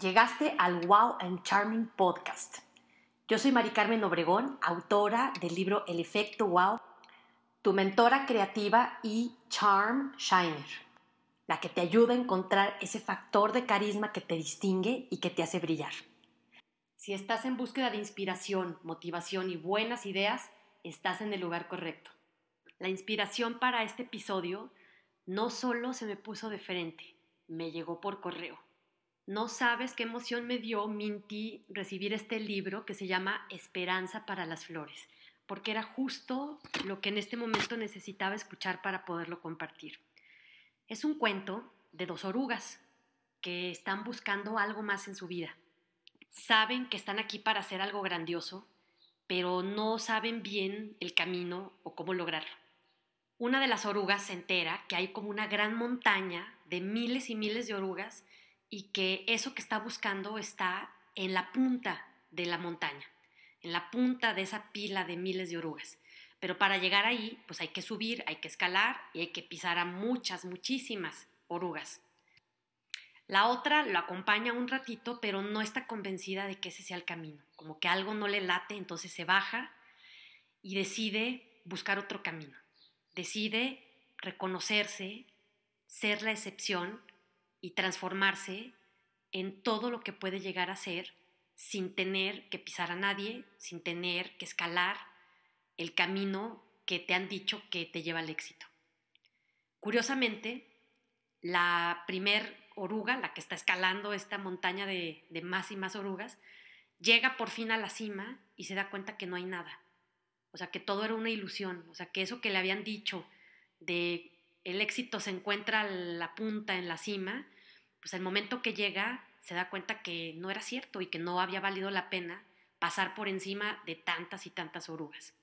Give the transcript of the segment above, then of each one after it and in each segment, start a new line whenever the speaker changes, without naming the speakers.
Llegaste al Wow and Charming Podcast. Yo soy Mari Carmen Obregón, autora del libro El efecto Wow, tu mentora creativa y Charm Shiner, la que te ayuda a encontrar ese factor de carisma que te distingue y que te hace brillar. Si estás en búsqueda de inspiración, motivación y buenas ideas, estás en el lugar correcto. La inspiración para este episodio no solo se me puso de frente, me llegó por correo. No sabes qué emoción me dio Minty recibir este libro que se llama Esperanza para las Flores, porque era justo lo que en este momento necesitaba escuchar para poderlo compartir. Es un cuento de dos orugas que están buscando algo más en su vida. Saben que están aquí para hacer algo grandioso, pero no saben bien el camino o cómo lograrlo. Una de las orugas se entera que hay como una gran montaña de miles y miles de orugas y que eso que está buscando está en la punta de la montaña, en la punta de esa pila de miles de orugas. Pero para llegar ahí, pues hay que subir, hay que escalar y hay que pisar a muchas, muchísimas orugas. La otra lo acompaña un ratito, pero no está convencida de que ese sea el camino, como que algo no le late, entonces se baja y decide buscar otro camino. Decide reconocerse, ser la excepción y transformarse en todo lo que puede llegar a ser sin tener que pisar a nadie, sin tener que escalar el camino que te han dicho que te lleva al éxito. Curiosamente, la primer oruga, la que está escalando esta montaña de, de, más y más orugas, llega por fin a la cima y se da cuenta que no hay nada. O sea, que todo era una ilusión. O sea, que eso que le habían dicho de el éxito se encuentra la punta, en la cima, pues el momento que llega se da cuenta que no era cierto y que no había valido la pena pasar por encima de tantas y tantas orugas.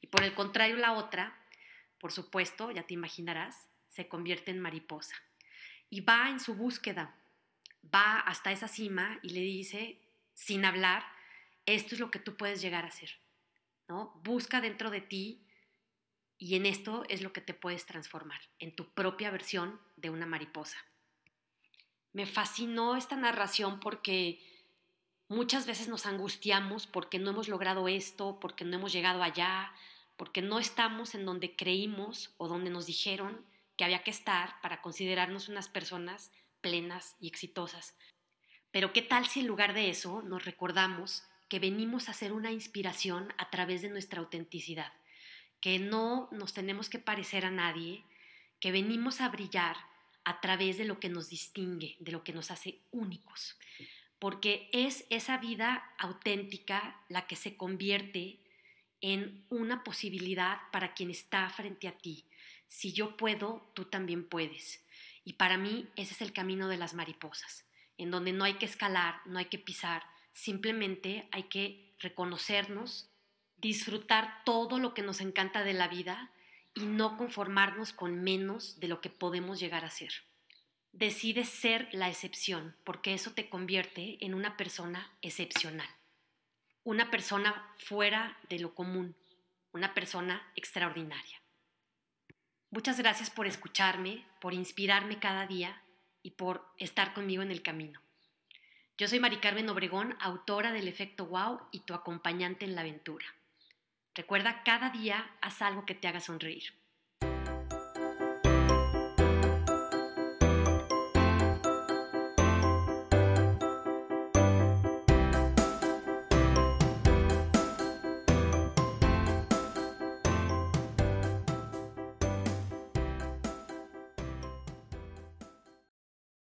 Y por el contrario, la otra, por supuesto, ya te imaginarás, se convierte en mariposa. Y va en su búsqueda, va hasta esa cima y le dice, sin hablar, esto es lo que tú puedes llegar a ser. ¿no? Busca dentro de ti y en esto es lo que te puedes transformar, en tu propia versión de una mariposa. Me fascinó esta narración porque muchas veces nos angustiamos porque no hemos logrado esto, porque no hemos llegado allá, porque no estamos en donde creímos o donde nos dijeron que había que estar para considerarnos unas personas plenas y exitosas. Pero ¿qué tal si en lugar de eso nos recordamos que venimos a ser una inspiración a través de nuestra autenticidad? que no nos tenemos que parecer a nadie, que venimos a brillar a través de lo que nos distingue, de lo que nos hace únicos, porque es esa vida auténtica la que se convierte en una posibilidad para quien está frente a ti. Si yo puedo, tú también puedes. Y para mí ese es el camino de las mariposas, en donde no hay que escalar, no hay que pisar, simplemente hay que reconocernos disfrutar todo lo que nos encanta de la vida y no conformarnos con menos de lo que podemos llegar a ser. Decide ser la excepción, porque eso te convierte en una persona excepcional, una persona fuera de lo común, una persona extraordinaria. Muchas gracias por escucharme, por inspirarme cada día y por estar conmigo en el camino. Yo soy Mari Carmen Obregón, autora del Efecto Wow y tu acompañante en la aventura. Recuerda, cada día haz algo que te haga sonreír.